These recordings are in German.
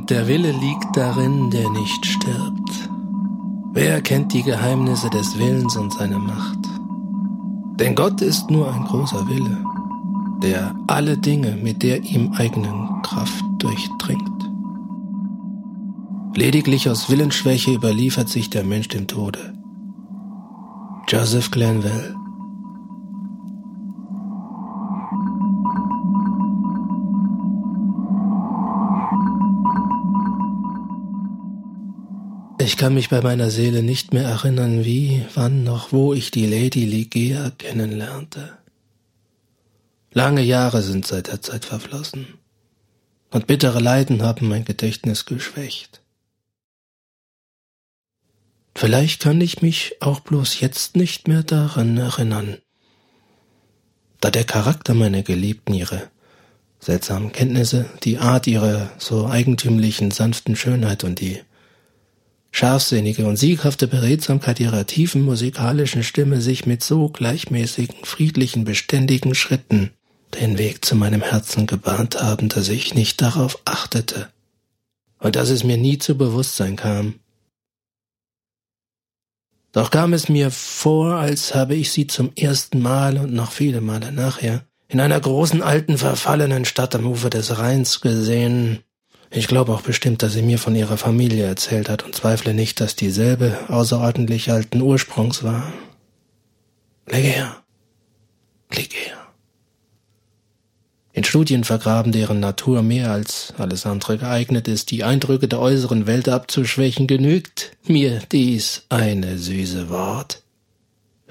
Und der Wille liegt darin, der nicht stirbt. Wer kennt die Geheimnisse des Willens und seine Macht? Denn Gott ist nur ein großer Wille, der alle Dinge mit der ihm eigenen Kraft durchdringt. Lediglich aus Willensschwäche überliefert sich der Mensch dem Tode. Joseph Glanville Ich kann mich bei meiner Seele nicht mehr erinnern, wie, wann noch wo ich die Lady Ligea kennenlernte. Lange Jahre sind seit der Zeit verflossen, und bittere Leiden haben mein Gedächtnis geschwächt. Vielleicht kann ich mich auch bloß jetzt nicht mehr daran erinnern, da der Charakter meiner Geliebten ihre seltsamen Kenntnisse, die Art ihrer so eigentümlichen sanften Schönheit und die scharfsinnige und sieghafte Beredsamkeit ihrer tiefen musikalischen Stimme sich mit so gleichmäßigen, friedlichen, beständigen Schritten den Weg zu meinem Herzen gebahnt haben, dass ich nicht darauf achtete und dass es mir nie zu Bewusstsein kam. Doch kam es mir vor, als habe ich sie zum ersten Mal und noch viele Male nachher in einer großen alten verfallenen Stadt am Ufer des Rheins gesehen, ich glaube auch bestimmt, dass sie mir von ihrer Familie erzählt hat und zweifle nicht, dass dieselbe außerordentlich alten Ursprungs war. Lege her. Lege her. In Studien vergraben, deren Natur mehr als alles andere geeignet ist, die Eindrücke der äußeren Welt abzuschwächen, genügt mir dies eine süße Wort.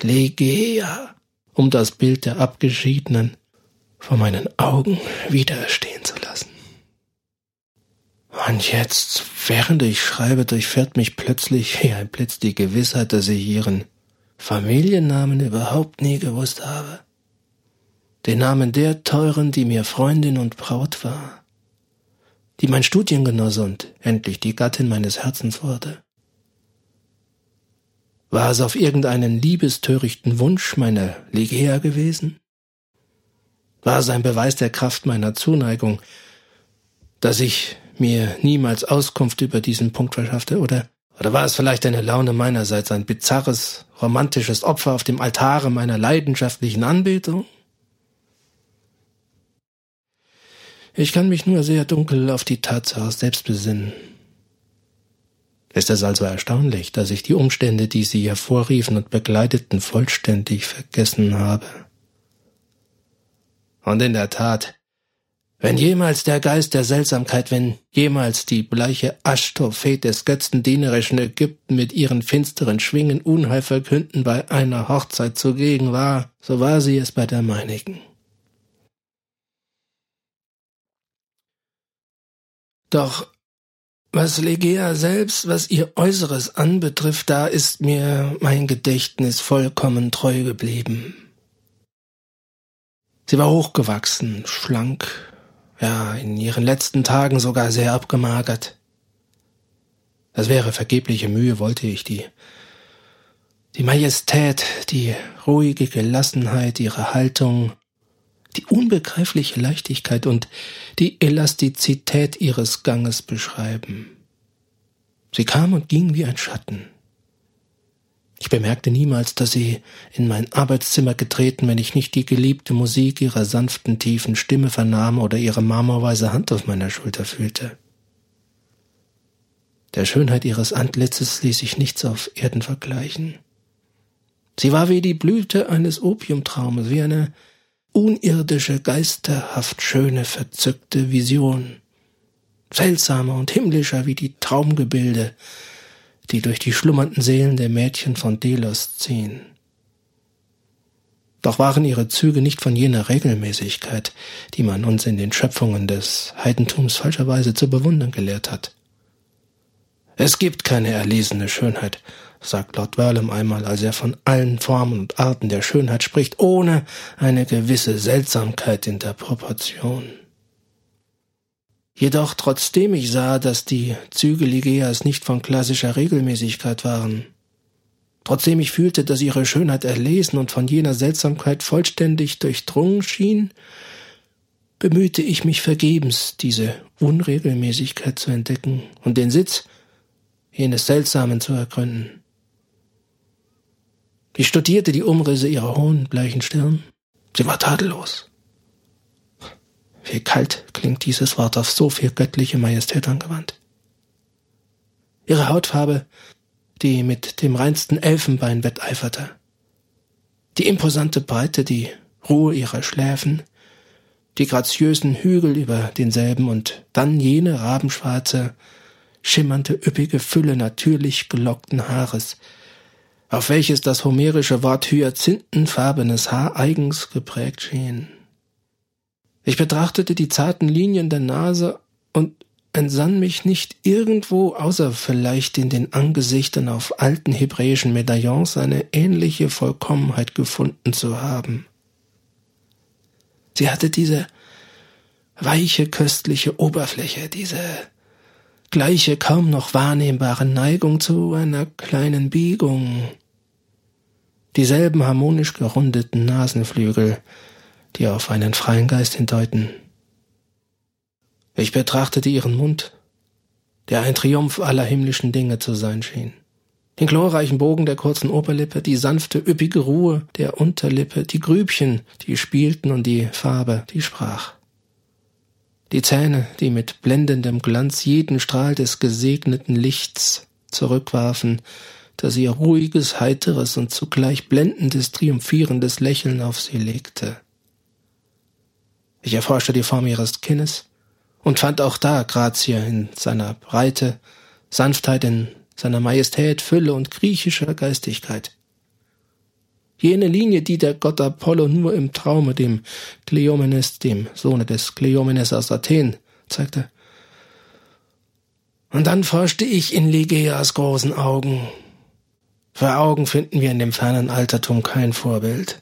Legea, um das Bild der Abgeschiedenen vor meinen Augen widerstehen zu. Und jetzt, während ich schreibe, durchfährt mich plötzlich wie ein Blitz die Gewissheit, dass ich ihren Familiennamen überhaupt nie gewusst habe. Den Namen der Teuren, die mir Freundin und Braut war, die mein Studiengenosse und endlich die Gattin meines Herzens wurde. War es auf irgendeinen liebestörichten Wunsch meiner Ligea gewesen? War es ein Beweis der Kraft meiner Zuneigung, dass ich mir niemals Auskunft über diesen Punkt verschaffte, oder, oder war es vielleicht eine Laune meinerseits, ein bizarres, romantisches Opfer auf dem Altare meiner leidenschaftlichen Anbetung? Ich kann mich nur sehr dunkel auf die Tatsache selbst besinnen. Ist es also erstaunlich, dass ich die Umstände, die sie hervorriefen und begleiteten, vollständig vergessen habe? Und in der Tat, wenn jemals der Geist der Seltsamkeit, wenn jemals die bleiche Aschtophet des götzendienerischen Ägypten mit ihren finsteren Schwingen Unheil verkünden bei einer Hochzeit zugegen war, so war sie es bei der meinigen. Doch was Legea selbst, was ihr Äußeres anbetrifft, da ist mir mein Gedächtnis vollkommen treu geblieben. Sie war hochgewachsen, schlank, ja, in ihren letzten Tagen sogar sehr abgemagert. Das wäre vergebliche Mühe, wollte ich die, die Majestät, die ruhige Gelassenheit ihrer Haltung, die unbegreifliche Leichtigkeit und die Elastizität ihres Ganges beschreiben. Sie kam und ging wie ein Schatten. Ich bemerkte niemals, dass sie in mein Arbeitszimmer getreten, wenn ich nicht die geliebte Musik ihrer sanften, tiefen Stimme vernahm oder ihre marmorweise Hand auf meiner Schulter fühlte. Der Schönheit ihres Antlitzes ließ sich nichts auf Erden vergleichen. Sie war wie die Blüte eines Opiumtraumes, wie eine unirdische, geisterhaft schöne, verzückte Vision, seltsamer und himmlischer wie die Traumgebilde, die durch die schlummernden Seelen der Mädchen von Delos ziehen. Doch waren ihre Züge nicht von jener Regelmäßigkeit, die man uns in den Schöpfungen des Heidentums falscherweise zu bewundern gelehrt hat. Es gibt keine erlesene Schönheit, sagt Lord Verlem einmal, als er von allen Formen und Arten der Schönheit spricht, ohne eine gewisse Seltsamkeit in der Proportion. Jedoch trotzdem ich sah, dass die Züge Ligeas nicht von klassischer Regelmäßigkeit waren, trotzdem ich fühlte, dass ihre Schönheit erlesen und von jener Seltsamkeit vollständig durchdrungen schien, bemühte ich mich vergebens, diese Unregelmäßigkeit zu entdecken und den Sitz jenes Seltsamen zu ergründen. Ich studierte die Umrisse ihrer hohen, bleichen Stirn. Sie war tadellos. Wie kalt klingt dieses Wort auf so viel göttliche Majestät angewandt. Ihre Hautfarbe, die mit dem reinsten Elfenbein wetteiferte. Die imposante Breite, die Ruhe ihrer Schläfen, die graziösen Hügel über denselben und dann jene rabenschwarze, schimmernde, üppige Fülle natürlich gelockten Haares, auf welches das homerische Wort hyazinthenfarbenes Haar eigens geprägt schien. Ich betrachtete die zarten Linien der Nase und entsann mich nicht irgendwo, außer vielleicht in den Angesichtern auf alten hebräischen Medaillons, eine ähnliche Vollkommenheit gefunden zu haben. Sie hatte diese weiche, köstliche Oberfläche, diese gleiche, kaum noch wahrnehmbare Neigung zu einer kleinen Biegung, dieselben harmonisch gerundeten Nasenflügel, die auf einen freien Geist hindeuten. Ich betrachtete ihren Mund, der ein Triumph aller himmlischen Dinge zu sein schien. Den glorreichen Bogen der kurzen Oberlippe, die sanfte, üppige Ruhe der Unterlippe, die Grübchen, die spielten und die Farbe, die sprach. Die Zähne, die mit blendendem Glanz jeden Strahl des gesegneten Lichts zurückwarfen, das ihr ruhiges, heiteres und zugleich blendendes, triumphierendes Lächeln auf sie legte. Ich erforschte die Form ihres Kinnes und fand auch da Grazie in seiner Breite, Sanftheit in seiner Majestät, Fülle und griechischer Geistigkeit. Jene Linie, die der Gott Apollo nur im Traume dem Kleomenes, dem Sohne des Kleomenes aus Athen, zeigte. Und dann forschte ich in Ligeas großen Augen, für Augen finden wir in dem fernen Altertum kein Vorbild.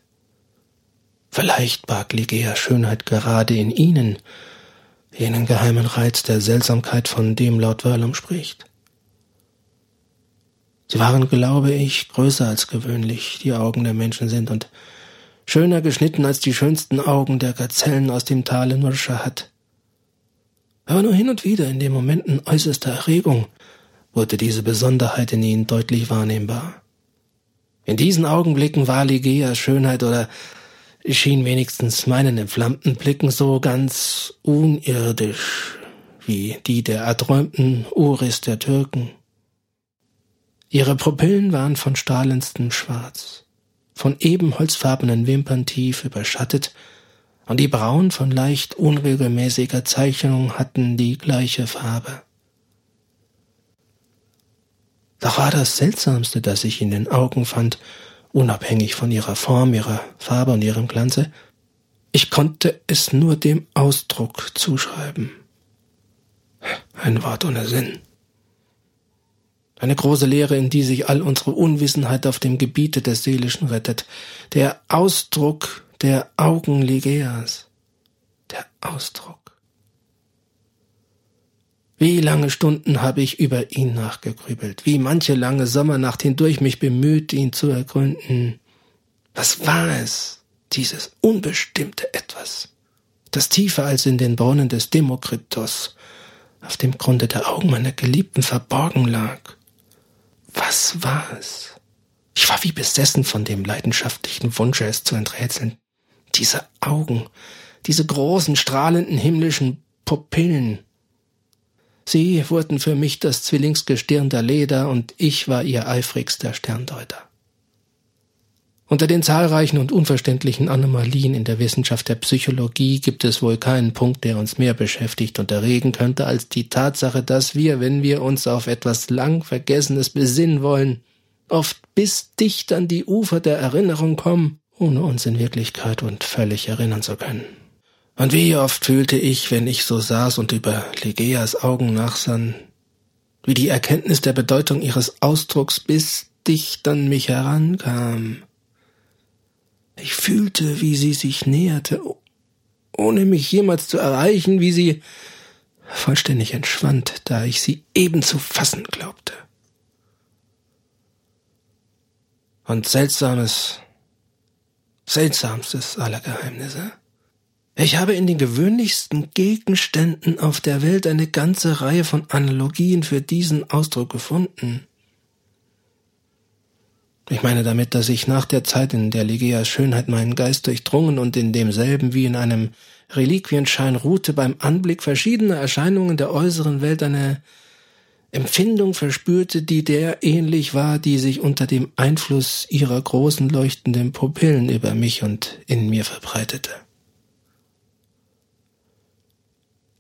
Vielleicht barg Ligeas Schönheit gerade in ihnen, jenen geheimen Reiz der Seltsamkeit, von dem Lord Verlum spricht. Sie waren, glaube ich, größer als gewöhnlich die Augen der Menschen sind und schöner geschnitten als die schönsten Augen der Gazellen aus dem Tale Nurschahat. Aber nur hin und wieder in den Momenten äußerster Erregung wurde diese Besonderheit in ihnen deutlich wahrnehmbar. In diesen Augenblicken war Ligeas Schönheit oder schien wenigstens meinen entflammten Blicken so ganz unirdisch wie die der erträumten Uris der Türken. Ihre Pupillen waren von strahlendstem Schwarz, von ebenholzfarbenen Wimpern tief überschattet, und die Brauen von leicht unregelmäßiger Zeichnung hatten die gleiche Farbe. Doch war das Seltsamste, das ich in den Augen fand, unabhängig von ihrer Form, ihrer Farbe und ihrem Glanze, ich konnte es nur dem Ausdruck zuschreiben. Ein Wort ohne Sinn. Eine große Lehre, in die sich all unsere Unwissenheit auf dem Gebiete des Seelischen rettet. Der Ausdruck der Augen Ligeas. Der Ausdruck. Wie lange Stunden habe ich über ihn nachgegrübelt, wie manche lange Sommernacht hindurch mich bemüht, ihn zu ergründen. Was war es, dieses unbestimmte Etwas, das tiefer als in den Brunnen des Demokritos auf dem Grunde der Augen meiner Geliebten verborgen lag? Was war es? Ich war wie besessen von dem leidenschaftlichen Wunsche, es zu enträtseln. Diese Augen, diese großen, strahlenden himmlischen Pupillen, Sie wurden für mich das Zwillingsgestirn der Leder und ich war ihr eifrigster Sterndeuter. Unter den zahlreichen und unverständlichen Anomalien in der Wissenschaft der Psychologie gibt es wohl keinen Punkt, der uns mehr beschäftigt und erregen könnte, als die Tatsache, dass wir, wenn wir uns auf etwas lang Vergessenes besinnen wollen, oft bis dicht an die Ufer der Erinnerung kommen, ohne uns in Wirklichkeit und völlig erinnern zu können. Und wie oft fühlte ich, wenn ich so saß und über Ligeas Augen nachsann, wie die Erkenntnis der Bedeutung ihres Ausdrucks bis dicht an mich herankam. Ich fühlte, wie sie sich näherte, ohne mich jemals zu erreichen, wie sie vollständig entschwand, da ich sie eben zu fassen glaubte. Und seltsames, seltsamstes aller Geheimnisse. Ich habe in den gewöhnlichsten Gegenständen auf der Welt eine ganze Reihe von Analogien für diesen Ausdruck gefunden. Ich meine damit, dass ich nach der Zeit, in der Ligeas Schönheit meinen Geist durchdrungen und in demselben wie in einem Reliquienschein ruhte, beim Anblick verschiedener Erscheinungen der äußeren Welt eine Empfindung verspürte, die der ähnlich war, die sich unter dem Einfluss ihrer großen leuchtenden Pupillen über mich und in mir verbreitete.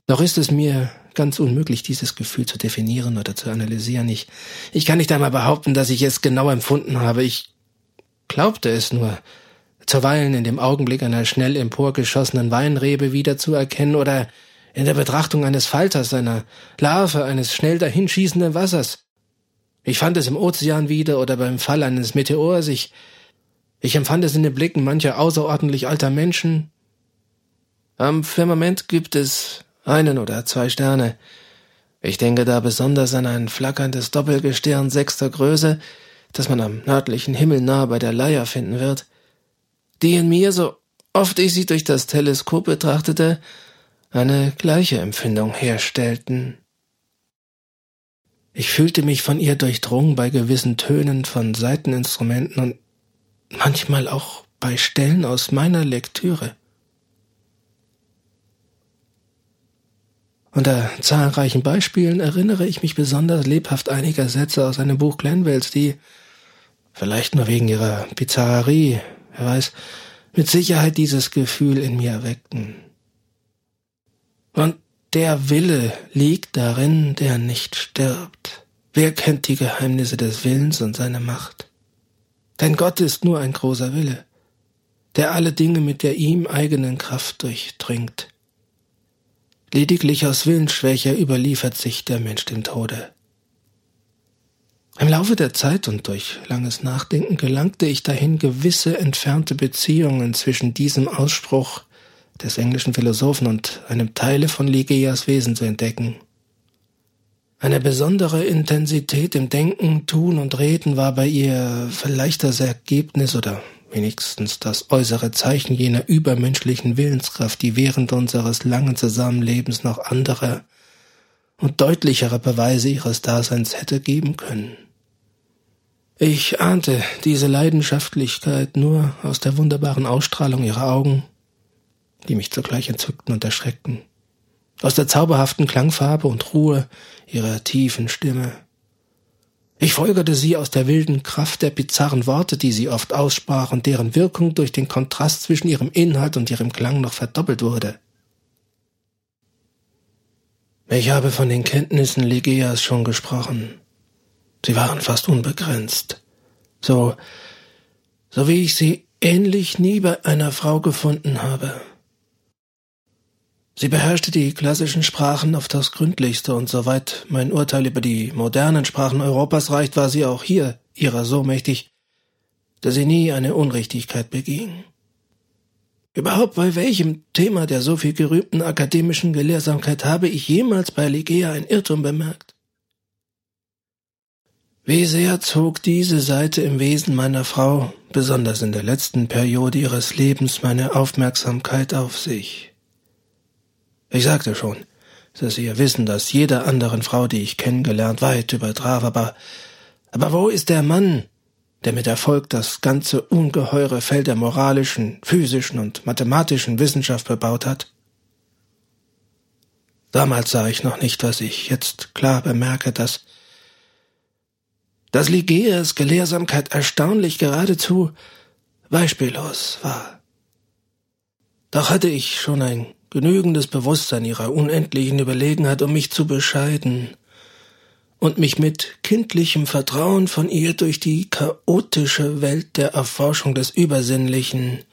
Doch ist es mir ganz unmöglich, dieses Gefühl zu definieren oder zu analysieren. Ich, ich kann nicht einmal behaupten, dass ich es genau empfunden habe. Ich glaubte es nur, zuweilen in dem Augenblick einer schnell emporgeschossenen Weinrebe wiederzuerkennen oder in der Betrachtung eines Falters, einer Larve, eines schnell dahinschießenden Wassers. Ich fand es im Ozean wieder oder beim Fall eines Meteors. Ich, ich empfand es in den Blicken mancher außerordentlich alter Menschen. Am Firmament gibt es einen oder zwei Sterne. Ich denke da besonders an ein flackerndes Doppelgestirn sechster Größe, das man am nördlichen Himmel nahe bei der Leier finden wird, die in mir, so oft ich sie durch das Teleskop betrachtete, eine gleiche Empfindung herstellten. Ich fühlte mich von ihr durchdrungen bei gewissen Tönen von Saiteninstrumenten und manchmal auch bei Stellen aus meiner Lektüre. Unter zahlreichen Beispielen erinnere ich mich besonders lebhaft einiger Sätze aus einem Buch Glenwells, die, vielleicht nur wegen ihrer Bizarrerie, wer weiß, mit Sicherheit dieses Gefühl in mir erweckten. Und der Wille liegt darin, der nicht stirbt. Wer kennt die Geheimnisse des Willens und seine Macht? Denn Gott ist nur ein großer Wille, der alle Dinge mit der ihm eigenen Kraft durchdringt. Lediglich aus Willensschwäche überliefert sich der Mensch dem Tode. Im Laufe der Zeit und durch langes Nachdenken gelangte ich dahin, gewisse entfernte Beziehungen zwischen diesem Ausspruch des englischen Philosophen und einem Teile von Ligeias Wesen zu entdecken. Eine besondere Intensität im Denken, Tun und Reden war bei ihr vielleicht das Ergebnis oder wenigstens das äußere Zeichen jener übermenschlichen Willenskraft, die während unseres langen Zusammenlebens noch andere und deutlichere Beweise ihres Daseins hätte geben können. Ich ahnte diese Leidenschaftlichkeit nur aus der wunderbaren Ausstrahlung ihrer Augen, die mich zugleich entzückten und erschreckten, aus der zauberhaften Klangfarbe und Ruhe ihrer tiefen Stimme, ich folgerte sie aus der wilden Kraft der bizarren Worte, die sie oft aussprach und deren Wirkung durch den Kontrast zwischen ihrem Inhalt und ihrem Klang noch verdoppelt wurde. Ich habe von den Kenntnissen Ligeas schon gesprochen. Sie waren fast unbegrenzt. So, so wie ich sie ähnlich nie bei einer Frau gefunden habe. Sie beherrschte die klassischen Sprachen auf das gründlichste und soweit mein Urteil über die modernen Sprachen Europas reicht, war sie auch hier ihrer so mächtig, dass sie nie eine Unrichtigkeit beging. Überhaupt bei welchem Thema der so viel gerühmten akademischen Gelehrsamkeit habe ich jemals bei Ligea ein Irrtum bemerkt? Wie sehr zog diese Seite im Wesen meiner Frau, besonders in der letzten Periode ihres Lebens, meine Aufmerksamkeit auf sich. Ich sagte schon, dass ihr Wissen, das jeder anderen Frau, die ich kennengelernt, weit übertraf, aber, aber wo ist der Mann, der mit Erfolg das ganze ungeheure Feld der moralischen, physischen und mathematischen Wissenschaft bebaut hat? Damals sah ich noch nicht, was ich jetzt klar bemerke, dass dass Ligeas Gelehrsamkeit erstaunlich geradezu beispiellos war. Doch hatte ich schon ein genügendes Bewusstsein ihrer unendlichen Überlegenheit, um mich zu bescheiden und mich mit kindlichem Vertrauen von ihr durch die chaotische Welt der Erforschung des Übersinnlichen,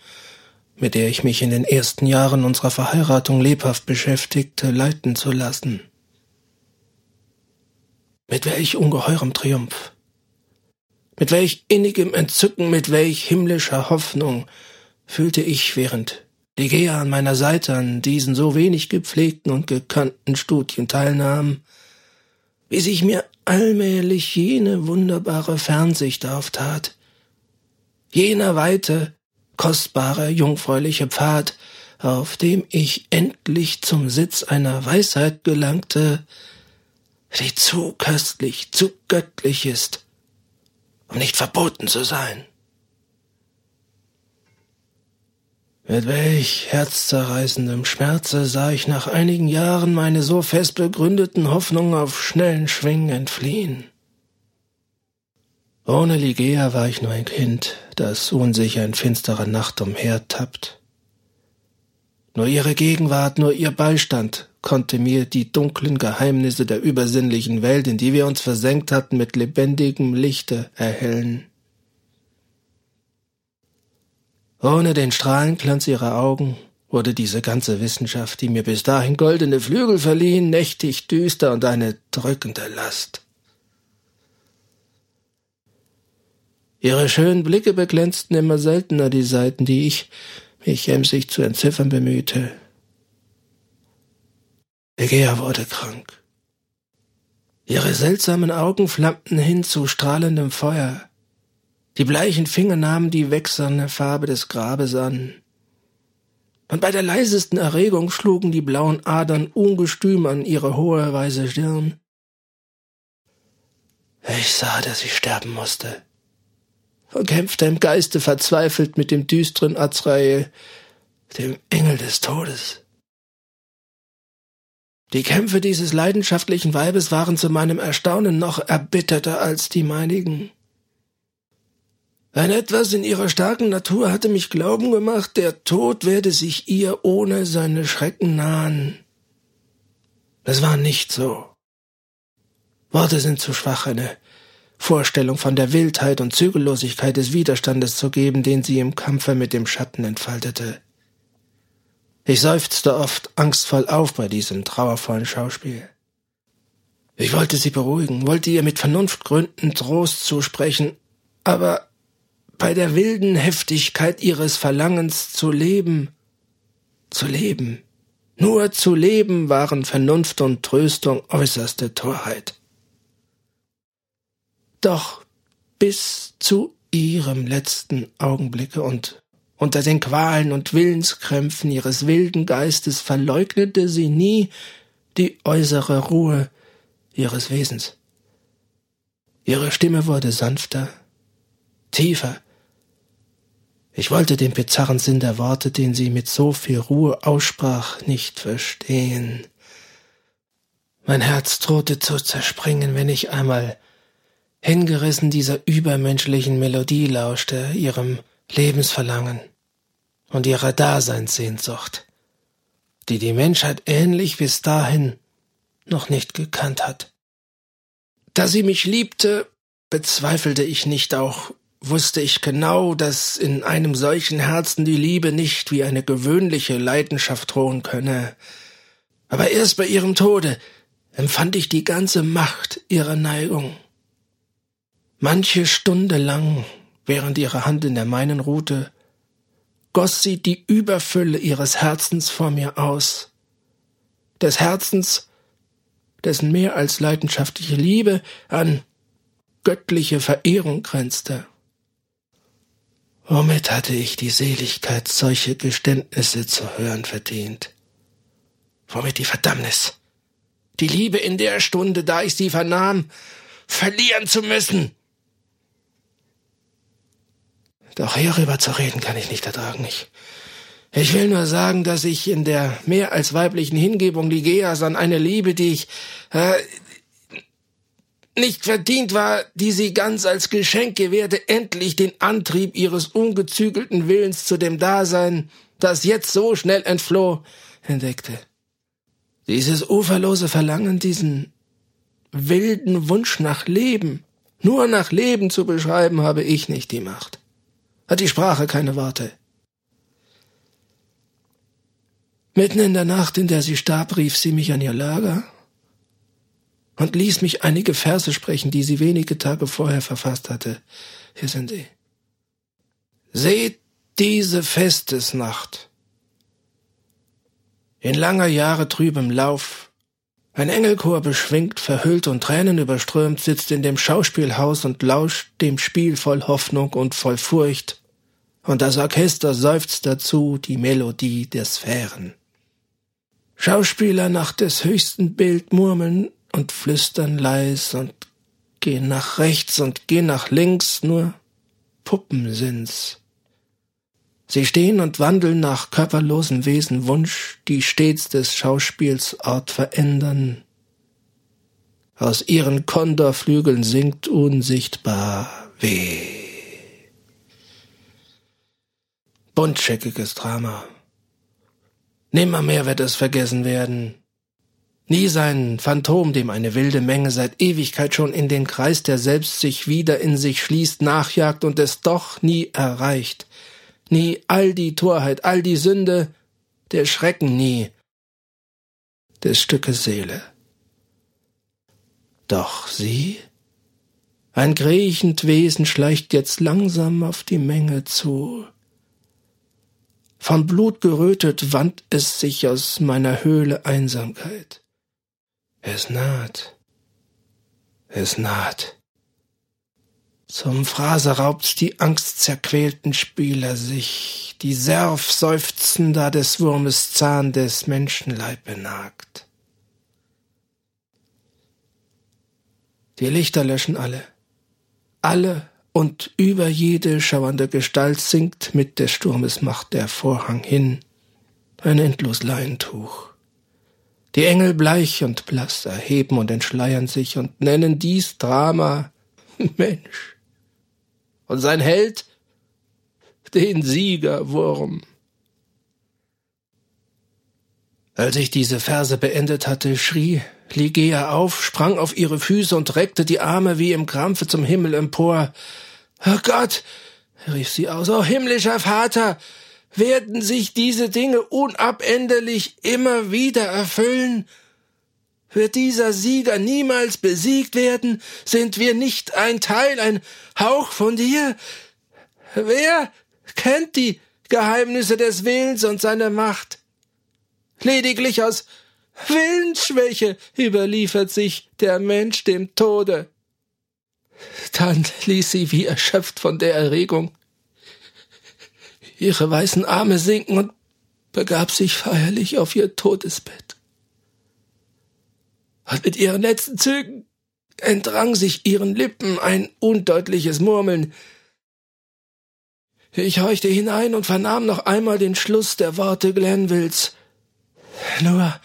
mit der ich mich in den ersten Jahren unserer Verheiratung lebhaft beschäftigte, leiten zu lassen. Mit welch ungeheurem Triumph, mit welch innigem Entzücken, mit welch himmlischer Hoffnung fühlte ich während Ligea an meiner Seite an diesen so wenig gepflegten und gekannten Studien teilnahm, wie sich mir allmählich jene wunderbare Fernsicht auftat, jener weite, kostbare, jungfräuliche Pfad, auf dem ich endlich zum Sitz einer Weisheit gelangte, die zu köstlich, zu göttlich ist, um nicht verboten zu sein. Mit welch herzzerreißendem Schmerze sah ich nach einigen Jahren meine so fest begründeten Hoffnungen auf schnellen Schwingen entfliehen. Ohne Ligea war ich nur ein Kind, das unsicher in finsterer Nacht umhertappt. Nur ihre Gegenwart, nur ihr Beistand konnte mir die dunklen Geheimnisse der übersinnlichen Welt, in die wir uns versenkt hatten, mit lebendigem Lichte erhellen. Ohne den Strahlenglanz ihrer Augen wurde diese ganze Wissenschaft, die mir bis dahin goldene Flügel verliehen, nächtig düster und eine drückende Last. Ihre schönen Blicke beglänzten immer seltener die Seiten, die ich mich emsig zu entziffern bemühte. Egea wurde krank. Ihre seltsamen Augen flammten hin zu strahlendem Feuer. Die bleichen Finger nahmen die wechselnde Farbe des Grabes an. Und bei der leisesten Erregung schlugen die blauen Adern ungestüm an ihre hohe weiße Stirn. Ich sah, dass sie sterben musste und kämpfte im Geiste verzweifelt mit dem düsteren Azrael, dem Engel des Todes. Die Kämpfe dieses leidenschaftlichen Weibes waren zu meinem Erstaunen noch erbitterter als die meinigen. Ein etwas in ihrer starken Natur hatte mich glauben gemacht, der Tod werde sich ihr ohne seine Schrecken nahen. Es war nicht so. Worte sind zu schwach, eine Vorstellung von der Wildheit und Zügellosigkeit des Widerstandes zu geben, den sie im Kampfe mit dem Schatten entfaltete. Ich seufzte oft angstvoll auf bei diesem trauervollen Schauspiel. Ich wollte sie beruhigen, wollte ihr mit Vernunftgründen Trost zusprechen, aber bei der wilden Heftigkeit ihres Verlangens zu leben, zu leben, nur zu leben waren Vernunft und Tröstung äußerste Torheit. Doch bis zu ihrem letzten Augenblicke und unter den Qualen und Willenskrämpfen ihres wilden Geistes verleugnete sie nie die äußere Ruhe ihres Wesens. Ihre Stimme wurde sanfter, tiefer, ich wollte den bizarren Sinn der Worte, den sie mit so viel Ruhe aussprach, nicht verstehen. Mein Herz drohte zu zerspringen, wenn ich einmal hingerissen dieser übermenschlichen Melodie lauschte, ihrem Lebensverlangen und ihrer Daseinssehnsucht, die die Menschheit ähnlich bis dahin noch nicht gekannt hat. Da sie mich liebte, bezweifelte ich nicht auch wusste ich genau, dass in einem solchen Herzen die Liebe nicht wie eine gewöhnliche Leidenschaft ruhen könne. Aber erst bei ihrem Tode empfand ich die ganze Macht ihrer Neigung. Manche Stunde lang, während ihre Hand in der meinen ruhte, goss sie die Überfülle ihres Herzens vor mir aus. Des Herzens, dessen mehr als leidenschaftliche Liebe an göttliche Verehrung grenzte. Womit hatte ich die Seligkeit, solche Geständnisse zu hören verdient? Womit die Verdammnis? Die Liebe in der Stunde, da ich sie vernahm, verlieren zu müssen. Doch hierüber zu reden kann ich nicht ertragen. Ich, ich will nur sagen, dass ich in der mehr als weiblichen Hingebung Ligeas an eine Liebe, die ich, äh, nicht verdient war, die sie ganz als Geschenk gewährte, endlich den Antrieb ihres ungezügelten Willens zu dem Dasein, das jetzt so schnell entfloh, entdeckte. Dieses uferlose Verlangen, diesen wilden Wunsch nach Leben, nur nach Leben zu beschreiben, habe ich nicht die Macht. Hat die Sprache keine Worte. Mitten in der Nacht, in der sie starb, rief sie mich an ihr Lager und ließ mich einige Verse sprechen, die sie wenige Tage vorher verfasst hatte. Hier sind sie. Seht diese Festesnacht. In langer Jahre trübem Lauf, ein Engelchor beschwingt, verhüllt und Tränen überströmt, sitzt in dem Schauspielhaus und lauscht dem Spiel voll Hoffnung und voll Furcht. und das Orchester seufzt dazu die Melodie der Sphären. Schauspieler nach des höchsten Bild murmeln und flüstern leis und gehen nach rechts und gehen nach links, nur Puppen sind's. Sie stehen und wandeln nach körperlosen Wesen Wunsch, die stets des Schauspiels Ort verändern. Aus ihren Kondorflügeln singt unsichtbar weh. Buntscheckiges Drama. Nimmermehr wird es vergessen werden. Nie sein Phantom, dem eine wilde Menge seit Ewigkeit schon in den Kreis der selbst sich wieder in sich schließt, nachjagt und es doch nie erreicht nie all die Torheit, all die Sünde, der Schrecken nie, des Stückes Seele. Doch sie? Ein kriechend Wesen schleicht jetzt langsam auf die Menge zu. Von Blut gerötet wandt es sich aus meiner Höhle Einsamkeit. Es naht. Es naht. Zum Phrase raubt's die angstzerquälten Spieler sich, die Serf seufzender des Wurmes Zahn des Menschenleib benagt. Die Lichter löschen alle. Alle und über jede schauernde Gestalt sinkt mit des Sturmes Macht der Vorhang hin, ein endlos Leintuch. Die Engel bleich und blass erheben und entschleiern sich und nennen dies Drama Mensch und sein Held den Siegerwurm. Als ich diese Verse beendet hatte, schrie Ligea auf, sprang auf ihre Füße und reckte die Arme wie im Krampfe zum Himmel empor. Oh Gott, rief sie aus, oh himmlischer Vater, werden sich diese Dinge unabänderlich immer wieder erfüllen? Wird dieser Sieger niemals besiegt werden? Sind wir nicht ein Teil, ein Hauch von dir? Wer kennt die Geheimnisse des Willens und seiner Macht? Lediglich aus Willensschwäche überliefert sich der Mensch dem Tode. Dann ließ sie wie erschöpft von der Erregung ihre weißen Arme sinken und begab sich feierlich auf ihr Todesbett und mit ihren letzten Zügen entrang sich ihren Lippen ein undeutliches Murmeln. Ich horchte hinein und vernahm noch einmal den Schluss der Worte Glenvilles. Nur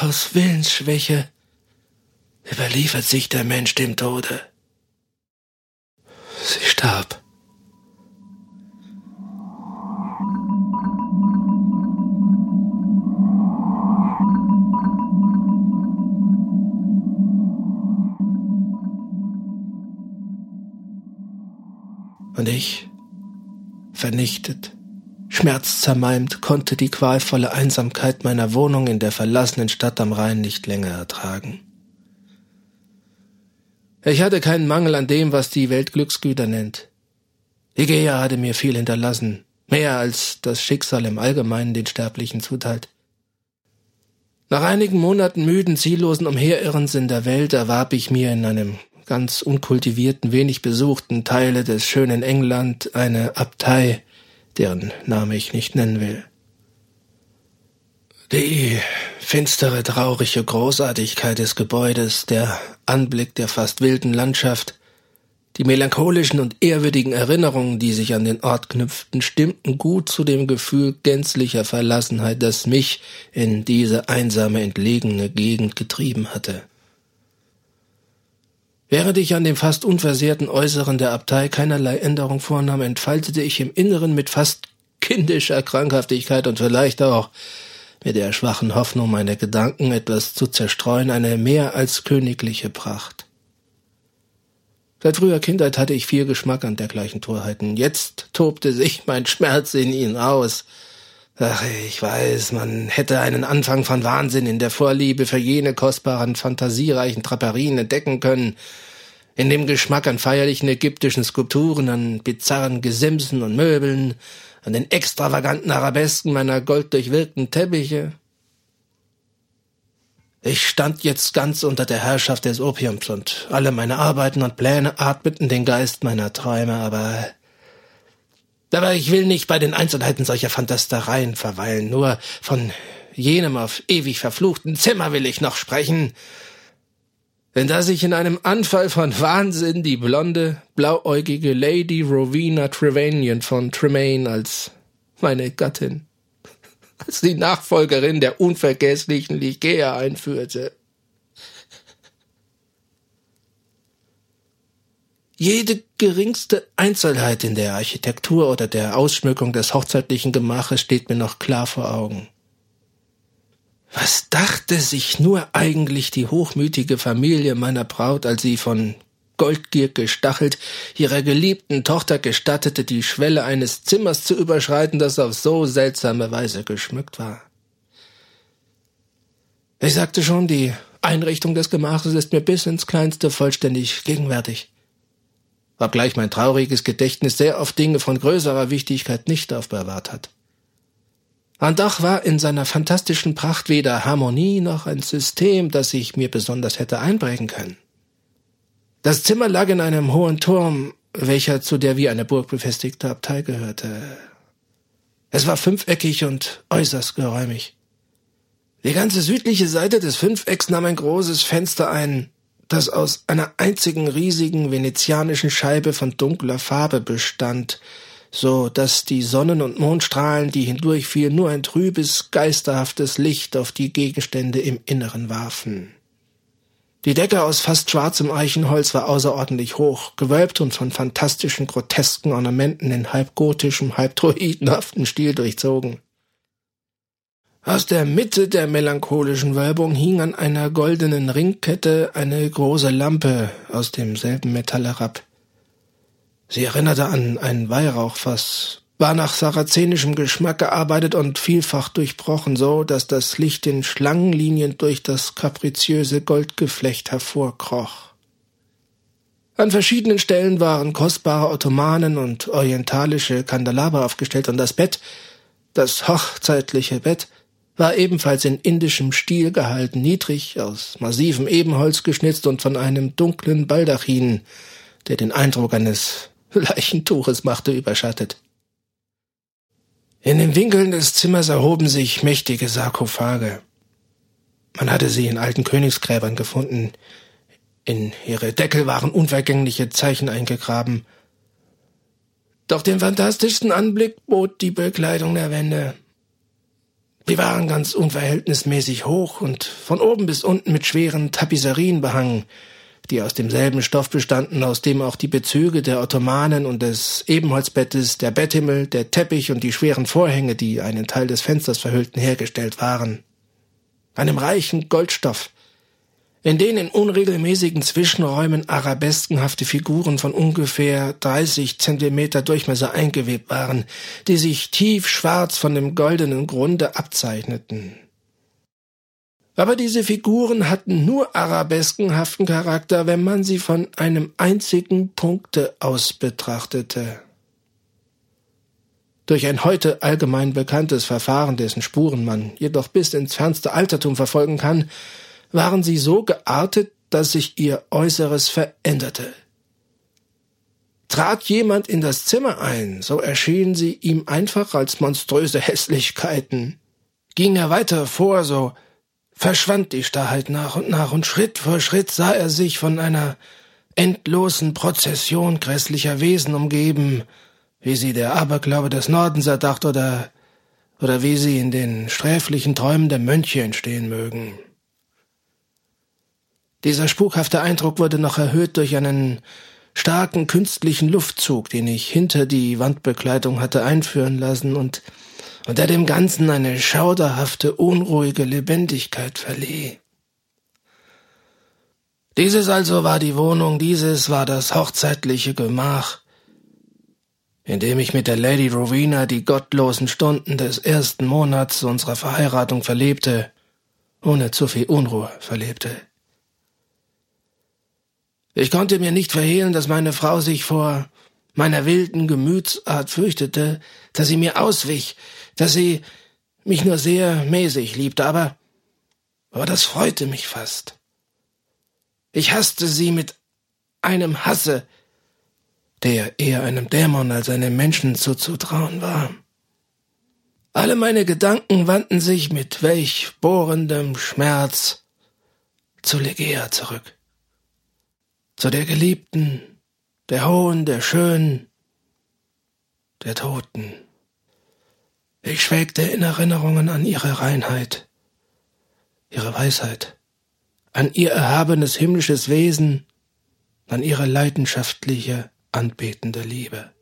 aus Willensschwäche überliefert sich der Mensch dem Tode. Sie starb. Und ich, vernichtet, schmerzzermalmt, konnte die qualvolle Einsamkeit meiner Wohnung in der verlassenen Stadt am Rhein nicht länger ertragen. Ich hatte keinen Mangel an dem, was die Welt Glücksgüter nennt. Igea hatte mir viel hinterlassen, mehr als das Schicksal im Allgemeinen den Sterblichen zuteilt. Nach einigen Monaten müden, ziellosen Umherirrens in der Welt erwarb ich mir in einem ganz unkultivierten, wenig besuchten Teile des schönen England eine Abtei, deren Name ich nicht nennen will. Die finstere, traurige Großartigkeit des Gebäudes, der Anblick der fast wilden Landschaft, die melancholischen und ehrwürdigen Erinnerungen, die sich an den Ort knüpften, stimmten gut zu dem Gefühl gänzlicher Verlassenheit, das mich in diese einsame, entlegene Gegend getrieben hatte. Während ich an dem fast unversehrten Äußeren der Abtei keinerlei Änderung vornahm, entfaltete ich im Inneren mit fast kindischer Krankhaftigkeit und vielleicht auch mit der schwachen Hoffnung, meine Gedanken etwas zu zerstreuen, eine mehr als königliche Pracht. Seit früher Kindheit hatte ich viel Geschmack an dergleichen Torheiten. Jetzt tobte sich mein Schmerz in ihn aus. Ach, ich weiß, man hätte einen Anfang von Wahnsinn in der Vorliebe für jene kostbaren, fantasiereichen Draperien entdecken können, in dem Geschmack an feierlichen ägyptischen Skulpturen, an bizarren Gesimsen und Möbeln, an den extravaganten Arabesken meiner golddurchwirkten Teppiche. Ich stand jetzt ganz unter der Herrschaft des Opiums und alle meine Arbeiten und Pläne atmeten den Geist meiner Träume, aber Aber ich will nicht bei den Einzelheiten solcher Fantastereien verweilen, nur von jenem auf ewig verfluchten Zimmer will ich noch sprechen, in das ich in einem Anfall von Wahnsinn die blonde, blauäugige Lady Rowena Trevanion von Tremaine als meine Gattin, als die Nachfolgerin der unvergesslichen Ligea einführte. Jede geringste Einzelheit in der Architektur oder der Ausschmückung des hochzeitlichen Gemaches steht mir noch klar vor Augen. Was dachte sich nur eigentlich die hochmütige Familie meiner Braut, als sie von Goldgier gestachelt ihrer geliebten Tochter gestattete, die Schwelle eines Zimmers zu überschreiten, das auf so seltsame Weise geschmückt war? Ich sagte schon, die Einrichtung des Gemaches ist mir bis ins Kleinste vollständig gegenwärtig obgleich mein trauriges Gedächtnis sehr oft Dinge von größerer Wichtigkeit nicht aufbewahrt hat. An Dach war in seiner fantastischen Pracht weder Harmonie noch ein System, das ich mir besonders hätte einprägen können. Das Zimmer lag in einem hohen Turm, welcher zu der wie eine Burg befestigte Abtei gehörte. Es war fünfeckig und äußerst geräumig. Die ganze südliche Seite des Fünfecks nahm ein großes Fenster ein, das aus einer einzigen riesigen venezianischen Scheibe von dunkler Farbe bestand, so dass die Sonnen- und Mondstrahlen, die hindurchfielen, nur ein trübes, geisterhaftes Licht auf die Gegenstände im Inneren warfen. Die Decke aus fast schwarzem Eichenholz war außerordentlich hoch, gewölbt und von fantastischen, grotesken Ornamenten in halb gotischem, halb druidenhaften Stil durchzogen. Aus der Mitte der melancholischen Wölbung hing an einer goldenen Ringkette eine große Lampe aus demselben Metall herab. Sie erinnerte an ein Weihrauchfass, war nach sarazenischem Geschmack gearbeitet und vielfach durchbrochen, so dass das Licht in Schlangenlinien durch das kapriziöse Goldgeflecht hervorkroch. An verschiedenen Stellen waren kostbare Ottomanen und orientalische Kandelaber aufgestellt und das Bett, das hochzeitliche Bett, war ebenfalls in indischem Stil gehalten, niedrig, aus massivem Ebenholz geschnitzt und von einem dunklen Baldachin, der den Eindruck eines Leichentuches machte, überschattet. In den Winkeln des Zimmers erhoben sich mächtige Sarkophage. Man hatte sie in alten Königsgräbern gefunden. In ihre Deckel waren unvergängliche Zeichen eingegraben. Doch den fantastischsten Anblick bot die Bekleidung der Wände. Die waren ganz unverhältnismäßig hoch und von oben bis unten mit schweren Tapisserien behangen, die aus demselben Stoff bestanden, aus dem auch die Bezüge der Ottomanen und des Ebenholzbettes, der Betthimmel, der Teppich und die schweren Vorhänge, die einen Teil des Fensters verhüllten, hergestellt waren. Einem reichen Goldstoff, in den in unregelmäßigen Zwischenräumen arabeskenhafte Figuren von ungefähr 30 Zentimeter Durchmesser eingewebt waren, die sich tief schwarz von dem goldenen Grunde abzeichneten. Aber diese Figuren hatten nur arabeskenhaften Charakter, wenn man sie von einem einzigen Punkte aus betrachtete. Durch ein heute allgemein bekanntes Verfahren, dessen Spuren man jedoch bis ins fernste Altertum verfolgen kann, waren sie so geartet, dass sich ihr Äußeres veränderte. Trat jemand in das Zimmer ein, so erschienen sie ihm einfach als monströse Hässlichkeiten. Ging er weiter vor, so verschwand die Starrheit nach und nach, und Schritt vor Schritt sah er sich von einer endlosen Prozession grässlicher Wesen umgeben, wie sie der Aberglaube des Nordens erdacht oder, oder wie sie in den sträflichen Träumen der Mönche entstehen mögen. Dieser spukhafte Eindruck wurde noch erhöht durch einen starken künstlichen Luftzug, den ich hinter die Wandbekleidung hatte einführen lassen und, und der dem Ganzen eine schauderhafte, unruhige Lebendigkeit verlieh. Dieses also war die Wohnung, dieses war das hochzeitliche Gemach, in dem ich mit der Lady Rowena die gottlosen Stunden des ersten Monats unserer Verheiratung verlebte, ohne zu viel Unruhe verlebte. Ich konnte mir nicht verhehlen, dass meine Frau sich vor meiner wilden Gemütsart fürchtete, dass sie mir auswich, dass sie mich nur sehr mäßig liebte, aber, aber das freute mich fast. Ich hasste sie mit einem Hasse, der eher einem Dämon als einem Menschen zuzutrauen war. Alle meine Gedanken wandten sich mit welch bohrendem Schmerz zu Legea zurück. Zu der Geliebten, der Hohen, der Schönen, der Toten. Ich schwelgte in Erinnerungen an ihre Reinheit, ihre Weisheit, an ihr erhabenes himmlisches Wesen, an ihre leidenschaftliche, anbetende Liebe.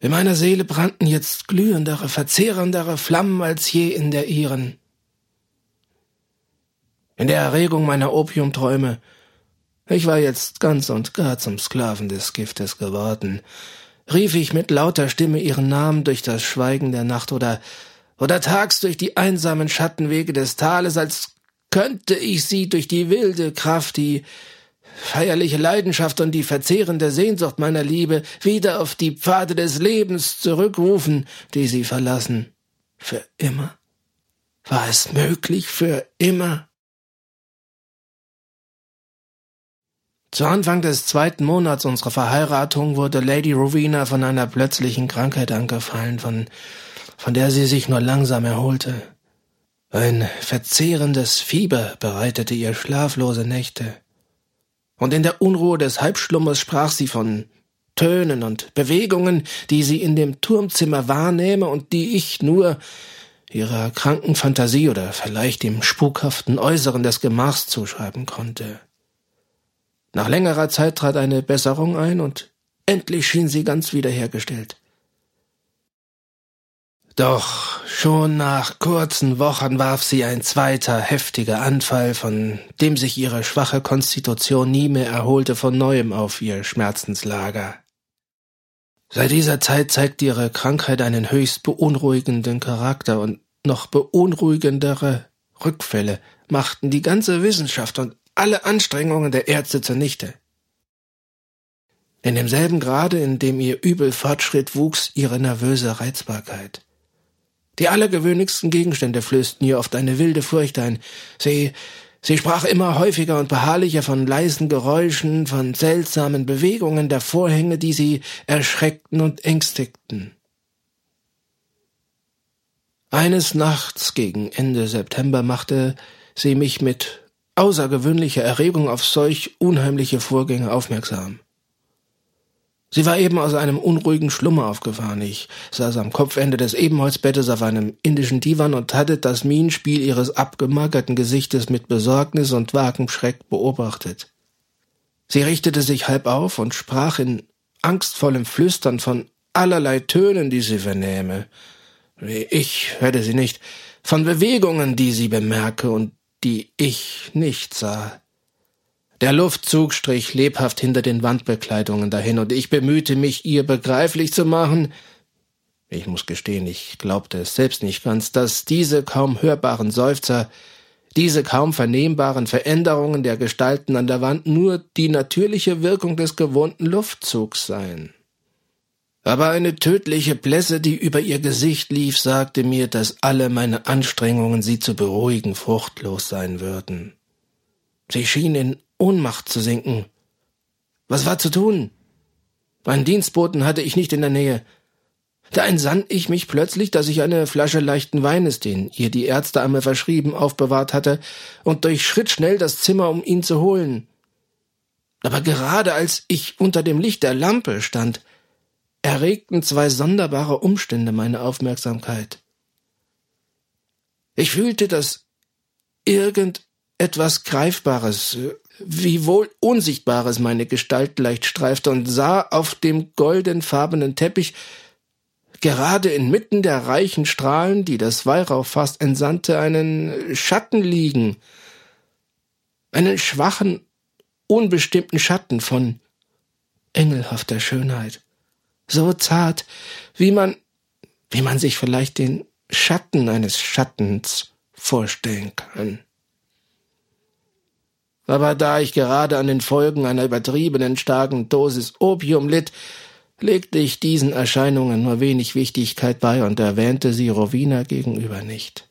In meiner Seele brannten jetzt glühendere, verzehrendere Flammen als je in der ihren. In der Erregung meiner Opiumträume, ich war jetzt ganz und gar zum Sklaven des Giftes geworden, rief ich mit lauter Stimme ihren Namen durch das Schweigen der Nacht oder oder tags durch die einsamen Schattenwege des Tales, als könnte ich sie durch die wilde Kraft, die feierliche Leidenschaft und die verzehrende Sehnsucht meiner Liebe wieder auf die Pfade des Lebens zurückrufen, die sie verlassen. Für immer? War es möglich für immer? Zu Anfang des zweiten Monats unserer Verheiratung wurde Lady Rowena von einer plötzlichen Krankheit angefallen, von, von der sie sich nur langsam erholte. Ein verzehrendes Fieber bereitete ihr schlaflose Nächte und in der Unruhe des Halbschlummers sprach sie von Tönen und Bewegungen, die sie in dem Turmzimmer wahrnehme und die ich nur ihrer kranken Fantasie oder vielleicht dem spukhaften Äußeren des Gemachs zuschreiben konnte. Nach längerer Zeit trat eine Besserung ein und endlich schien sie ganz wiederhergestellt. Doch schon nach kurzen Wochen warf sie ein zweiter heftiger Anfall, von dem sich ihre schwache Konstitution nie mehr erholte, von neuem auf ihr Schmerzenslager. Seit dieser Zeit zeigt ihre Krankheit einen höchst beunruhigenden Charakter und noch beunruhigendere Rückfälle machten die ganze Wissenschaft und alle Anstrengungen der Ärzte zunichte. In demselben Grade, in dem ihr Übel fortschritt, wuchs ihre nervöse Reizbarkeit. Die allergewöhnlichsten Gegenstände flößten ihr oft eine wilde Furcht ein. Sie, sie sprach immer häufiger und beharrlicher von leisen Geräuschen, von seltsamen Bewegungen der Vorhänge, die sie erschreckten und ängstigten. Eines Nachts gegen Ende September machte sie mich mit außergewöhnlicher Erregung auf solch unheimliche Vorgänge aufmerksam. Sie war eben aus einem unruhigen Schlummer aufgefahren. Ich saß am Kopfende des Ebenholzbettes auf einem indischen Divan und hatte das Mienspiel ihres abgemagerten Gesichtes mit Besorgnis und vagem Schreck beobachtet. Sie richtete sich halb auf und sprach in angstvollem Flüstern von allerlei Tönen, die sie vernehme. Ich hörte sie nicht, von Bewegungen, die sie bemerke und die ich nicht sah. Der Luftzug strich lebhaft hinter den Wandbekleidungen dahin, und ich bemühte mich, ihr begreiflich zu machen, ich muss gestehen, ich glaubte es selbst nicht ganz, dass diese kaum hörbaren Seufzer, diese kaum vernehmbaren Veränderungen der Gestalten an der Wand nur die natürliche Wirkung des gewohnten Luftzugs seien. Aber eine tödliche Blässe, die über ihr Gesicht lief, sagte mir, dass alle meine Anstrengungen, sie zu beruhigen, fruchtlos sein würden. Sie schien in Ohnmacht zu sinken. Was war zu tun? Einen Dienstboten hatte ich nicht in der Nähe. Da entsann ich mich plötzlich, dass ich eine Flasche leichten Weines, den ihr die Ärzte einmal verschrieben, aufbewahrt hatte, und durchschritt schnell das Zimmer, um ihn zu holen. Aber gerade als ich unter dem Licht der Lampe stand, erregten zwei sonderbare Umstände meine Aufmerksamkeit. Ich fühlte, dass irgendetwas Greifbares, wiewohl Unsichtbares meine Gestalt leicht streifte und sah auf dem goldenfarbenen Teppich gerade inmitten der reichen Strahlen, die das Weihrauchfass entsandte, einen Schatten liegen, einen schwachen, unbestimmten Schatten von engelhafter Schönheit, so zart, wie man, wie man sich vielleicht den Schatten eines Schattens vorstellen kann. Aber da ich gerade an den Folgen einer übertriebenen starken Dosis Opium litt, legte ich diesen Erscheinungen nur wenig Wichtigkeit bei und erwähnte sie Rowena gegenüber nicht.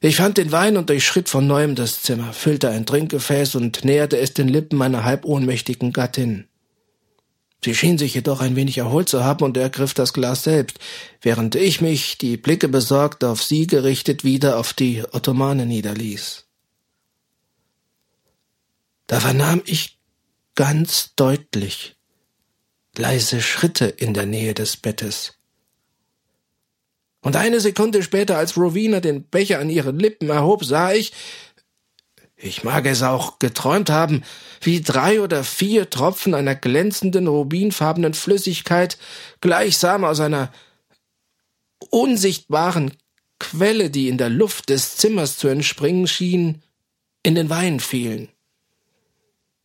Ich fand den Wein und durchschritt von neuem das Zimmer, füllte ein Trinkgefäß und näherte es den Lippen meiner halb ohnmächtigen Gattin. Sie schien sich jedoch ein wenig erholt zu haben und ergriff das Glas selbst, während ich mich, die Blicke besorgt auf sie gerichtet, wieder auf die Ottomane niederließ. Da vernahm ich ganz deutlich leise Schritte in der Nähe des Bettes. Und eine Sekunde später, als Rowena den Becher an ihren Lippen erhob, sah ich, ich mag es auch geträumt haben, wie drei oder vier Tropfen einer glänzenden, rubinfarbenen Flüssigkeit gleichsam aus einer unsichtbaren Quelle, die in der Luft des Zimmers zu entspringen schien, in den Wein fielen.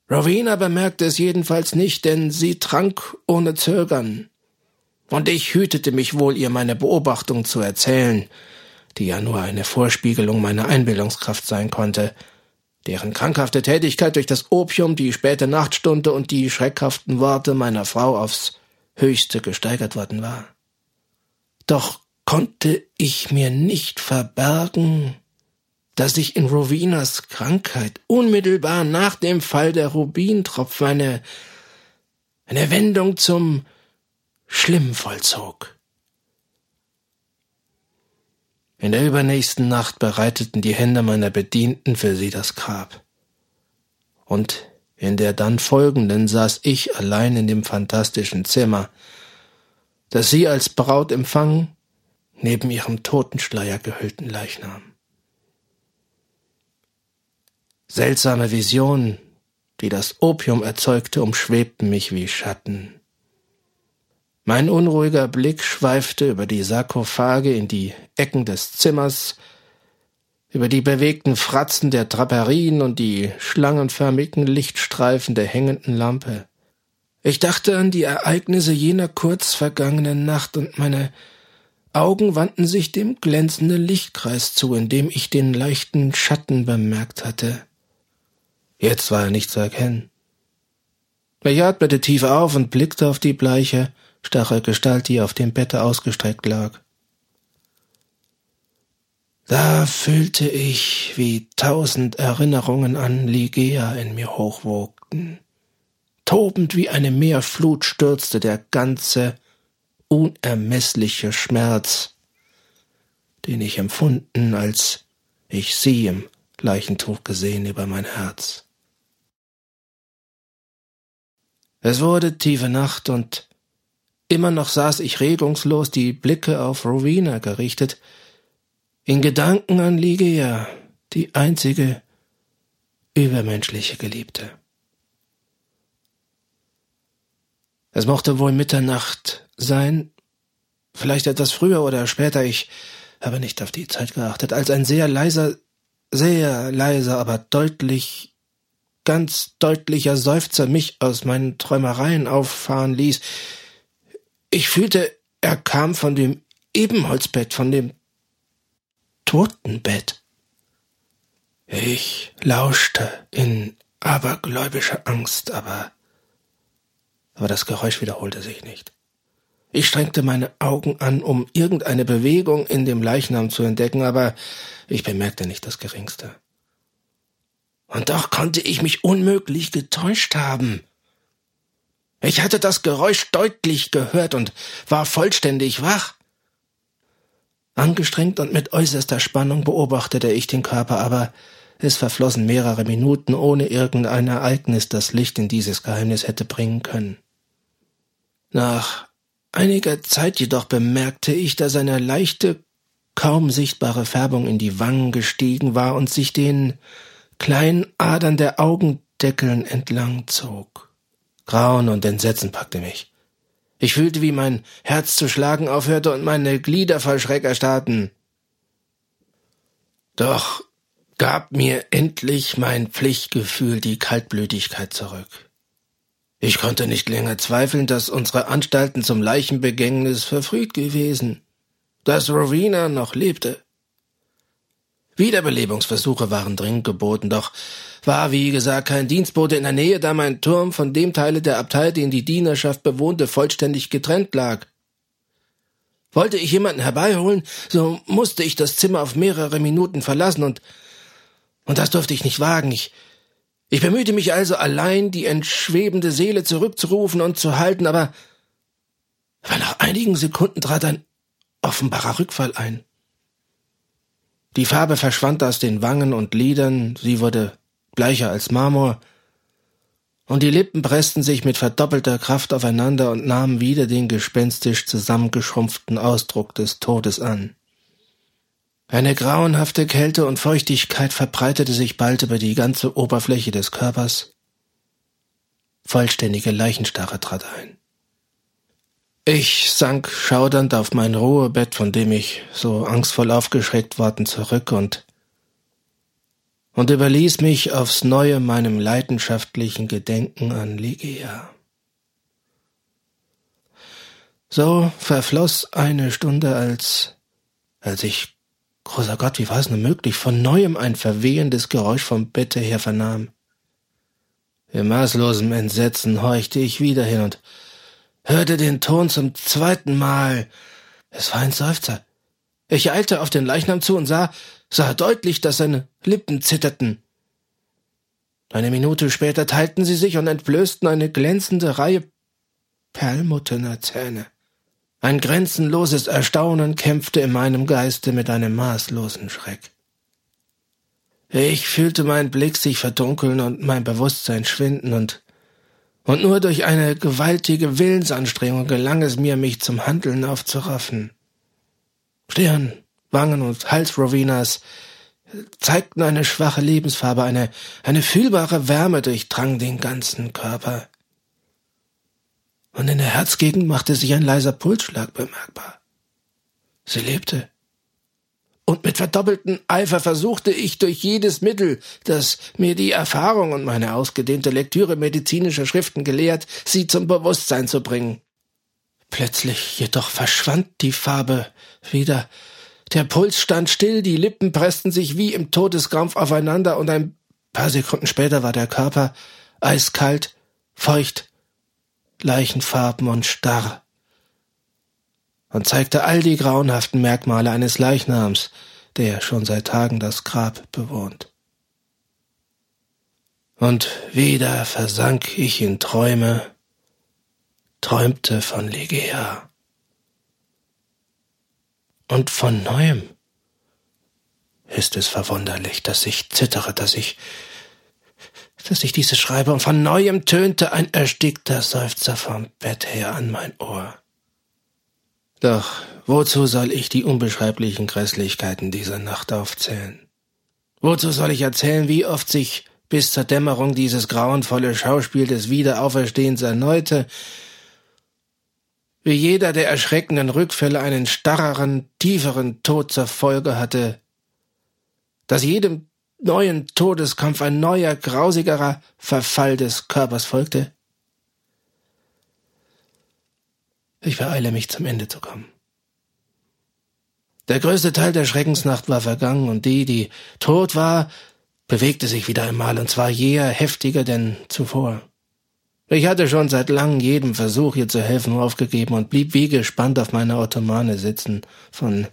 Rowena bemerkte es jedenfalls nicht, denn sie trank ohne Zögern. Und ich hütete mich wohl, ihr meine Beobachtung zu erzählen, die ja nur eine Vorspiegelung meiner Einbildungskraft sein konnte, deren krankhafte Tätigkeit durch das Opium, die späte Nachtstunde und die schreckhaften Worte meiner Frau aufs höchste gesteigert worden war. Doch konnte ich mir nicht verbergen, dass ich in Rowinas Krankheit unmittelbar nach dem Fall der Rubintropfen eine, eine Wendung zum schlimm vollzog. In der übernächsten Nacht bereiteten die Hände meiner Bedienten für sie das Grab. Und in der dann folgenden saß ich allein in dem fantastischen Zimmer, das sie als Braut empfangen, neben ihrem Totenschleier gehüllten Leichnam. Seltsame Visionen, die das Opium erzeugte, umschwebten mich wie Schatten. Mein unruhiger Blick schweifte über die Sarkophage in die Ecken des Zimmers, über die bewegten Fratzen der Draperien und die schlangenförmigen Lichtstreifen der hängenden Lampe. Ich dachte an die Ereignisse jener kurz vergangenen Nacht und meine Augen wandten sich dem glänzenden Lichtkreis zu, in dem ich den leichten Schatten bemerkt hatte. Jetzt war er nicht zu erkennen. Ich atmete tief auf und blickte auf die bleiche, starre Gestalt, die auf dem Bette ausgestreckt lag. Da fühlte ich, wie tausend Erinnerungen an Ligea in mir hochwogten. Tobend wie eine Meerflut stürzte der ganze, unermessliche Schmerz, den ich empfunden, als ich sie im Leichentuch gesehen über mein Herz. Es wurde tiefe Nacht und Immer noch saß ich regungslos, die Blicke auf Rowena gerichtet, in Gedanken an Ligia, die einzige übermenschliche Geliebte. Es mochte wohl Mitternacht sein, vielleicht etwas früher oder später, ich habe nicht auf die Zeit geachtet, als ein sehr leiser, sehr leiser, aber deutlich, ganz deutlicher Seufzer mich aus meinen Träumereien auffahren ließ, ich fühlte, er kam von dem Ebenholzbett, von dem Totenbett. Ich lauschte in abergläubischer Angst, aber, aber das Geräusch wiederholte sich nicht. Ich strengte meine Augen an, um irgendeine Bewegung in dem Leichnam zu entdecken, aber ich bemerkte nicht das geringste. Und doch konnte ich mich unmöglich getäuscht haben. Ich hatte das Geräusch deutlich gehört und war vollständig wach. Angestrengt und mit äußerster Spannung beobachtete ich den Körper, aber es verflossen mehrere Minuten, ohne irgendein Ereignis, das Licht in dieses Geheimnis hätte bringen können. Nach einiger Zeit jedoch bemerkte ich, dass eine leichte, kaum sichtbare Färbung in die Wangen gestiegen war und sich den kleinen Adern der Augendeckeln entlang zog. Grauen und Entsetzen packte mich. Ich fühlte, wie mein Herz zu schlagen aufhörte und meine Glieder voll Schreck erstarrten. Doch gab mir endlich mein Pflichtgefühl die Kaltblütigkeit zurück. Ich konnte nicht länger zweifeln, dass unsere Anstalten zum Leichenbegängnis verfrüht gewesen, dass Rowena noch lebte. Wiederbelebungsversuche waren dringend geboten, doch war, wie gesagt, kein Dienstbote in der Nähe, da mein Turm von dem Teile der Abtei, den die Dienerschaft bewohnte, vollständig getrennt lag. Wollte ich jemanden herbeiholen, so musste ich das Zimmer auf mehrere Minuten verlassen und und das durfte ich nicht wagen. Ich, ich bemühte mich also allein, die entschwebende Seele zurückzurufen und zu halten, aber, aber nach einigen Sekunden trat ein offenbarer Rückfall ein. Die Farbe verschwand aus den Wangen und Lidern, sie wurde bleicher als Marmor, und die Lippen pressten sich mit verdoppelter Kraft aufeinander und nahmen wieder den gespenstisch zusammengeschrumpften Ausdruck des Todes an. Eine grauenhafte Kälte und Feuchtigkeit verbreitete sich bald über die ganze Oberfläche des Körpers. Vollständige Leichenstarre trat ein. Ich sank schaudernd auf mein Ruhebett, von dem ich so angstvoll aufgeschreckt worden, zurück und und überließ mich aufs Neue meinem leidenschaftlichen Gedenken an Ligia. So verfloß eine Stunde, als, als ich Großer Gott, wie war es nur möglich, von neuem ein verwehendes Geräusch vom Bette her vernahm. In maßlosem Entsetzen horchte ich wieder hin und hörte den Ton zum zweiten Mal. Es war ein Seufzer. Ich eilte auf den Leichnam zu und sah, sah deutlich, dass seine Lippen zitterten. Eine Minute später teilten sie sich und entblößten eine glänzende Reihe perlmutterner Zähne. Ein grenzenloses Erstaunen kämpfte in meinem Geiste mit einem maßlosen Schreck. Ich fühlte meinen Blick sich verdunkeln und mein Bewusstsein schwinden und und nur durch eine gewaltige Willensanstrengung gelang es mir, mich zum Handeln aufzuraffen. Stirn, Wangen und Hals Rowenas zeigten eine schwache Lebensfarbe, eine, eine fühlbare Wärme durchdrang den ganzen Körper und in der Herzgegend machte sich ein leiser Pulsschlag bemerkbar. Sie lebte. Und mit verdoppeltem Eifer versuchte ich durch jedes Mittel, das mir die Erfahrung und meine ausgedehnte Lektüre medizinischer Schriften gelehrt, sie zum Bewusstsein zu bringen. Plötzlich jedoch verschwand die Farbe wieder. Der Puls stand still, die Lippen pressten sich wie im Todeskrampf aufeinander und ein paar Sekunden später war der Körper eiskalt, feucht leichenfarben und starr und zeigte all die grauenhaften Merkmale eines Leichnams, der schon seit Tagen das Grab bewohnt. Und wieder versank ich in Träume, träumte von Ligea. Und von neuem ist es verwunderlich, dass ich zittere, dass ich dass ich diese schreibe, und von neuem tönte ein erstickter Seufzer vom Bett her an mein Ohr. Doch wozu soll ich die unbeschreiblichen Grässlichkeiten dieser Nacht aufzählen? Wozu soll ich erzählen, wie oft sich bis zur Dämmerung dieses grauenvolle Schauspiel des Wiederauferstehens erneute, wie jeder der erschreckenden Rückfälle einen starreren, tieferen Tod zur Folge hatte, dass jedem neuen Todeskampf ein neuer, grausigerer Verfall des Körpers folgte? Ich beeile mich zum Ende zu kommen. Der größte Teil der Schreckensnacht war vergangen und die, die tot war, bewegte sich wieder einmal und zwar jäher, heftiger denn zuvor. Ich hatte schon seit langem jedem Versuch, ihr zu helfen, aufgegeben und blieb wie gespannt auf meiner Ottomane sitzen, von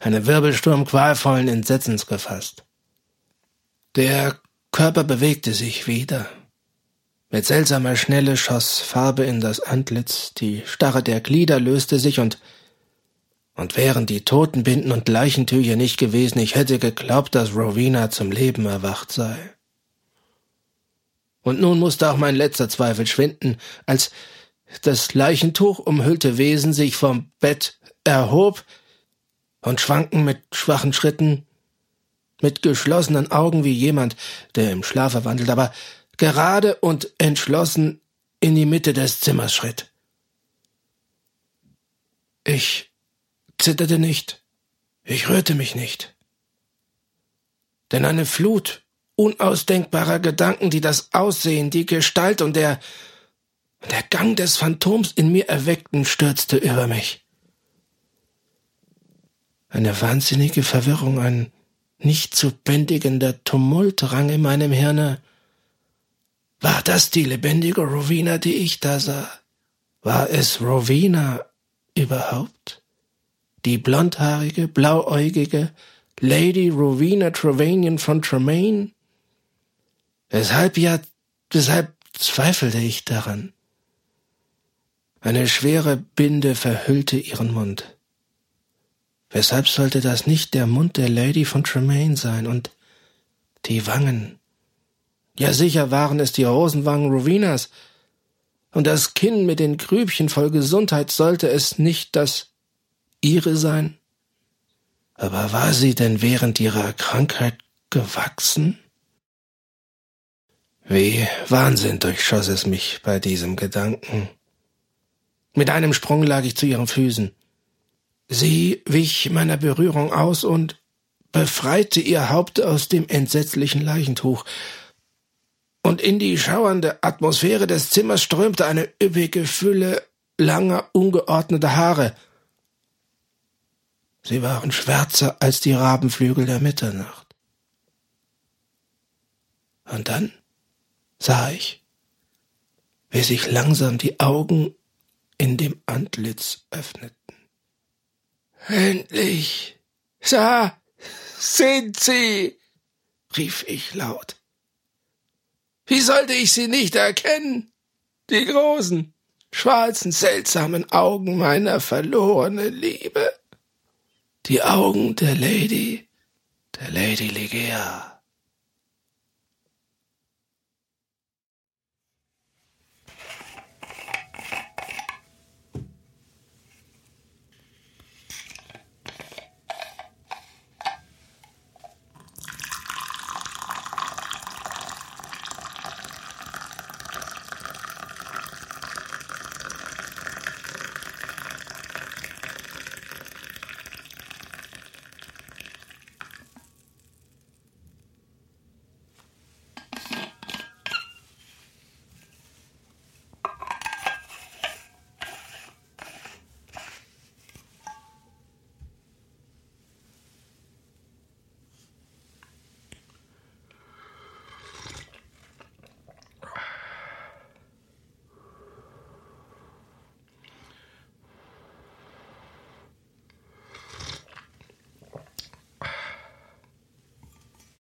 einem Wirbelsturm qualvollen Entsetzens gefasst. Der Körper bewegte sich wieder. Mit seltsamer Schnelle schoss Farbe in das Antlitz, die Starre der Glieder löste sich und und wären die Totenbinden und Leichentücher nicht gewesen, ich hätte geglaubt, dass Rowena zum Leben erwacht sei. Und nun musste auch mein letzter Zweifel schwinden, als das Leichentuch umhüllte Wesen sich vom Bett erhob und schwanken mit schwachen Schritten mit geschlossenen Augen wie jemand, der im Schlafe wandelt, aber gerade und entschlossen in die Mitte des Zimmers schritt. Ich zitterte nicht, ich rührte mich nicht. Denn eine Flut unausdenkbarer Gedanken, die das Aussehen, die Gestalt und der, der Gang des Phantoms in mir erweckten, stürzte über mich. Eine wahnsinnige Verwirrung, ein nicht zu bändigender Tumult rang in meinem Hirne. War das die lebendige Rowena, die ich da sah? War es Rowena überhaupt? Die blondhaarige, blauäugige Lady Rowena Trevanion von Tremaine? Weshalb ja, weshalb zweifelte ich daran? Eine schwere Binde verhüllte ihren Mund. Weshalb sollte das nicht der Mund der Lady von Tremaine sein und die Wangen? Ja, sicher waren es die Rosenwangen Rowenas, und das Kinn mit den Grübchen voll Gesundheit sollte es nicht das ihre sein? Aber war sie denn während ihrer Krankheit gewachsen? Wie Wahnsinn durchschoss es mich bei diesem Gedanken. Mit einem Sprung lag ich zu ihren Füßen. Sie wich meiner Berührung aus und befreite ihr Haupt aus dem entsetzlichen Leichentuch, und in die schauernde Atmosphäre des Zimmers strömte eine üppige Fülle langer, ungeordneter Haare. Sie waren schwärzer als die Rabenflügel der Mitternacht. Und dann sah ich, wie sich langsam die Augen in dem Antlitz öffneten. Endlich! Da sind sie! rief ich laut. Wie sollte ich sie nicht erkennen? Die großen, schwarzen, seltsamen Augen meiner verlorenen Liebe. Die Augen der Lady, der Lady Ligea.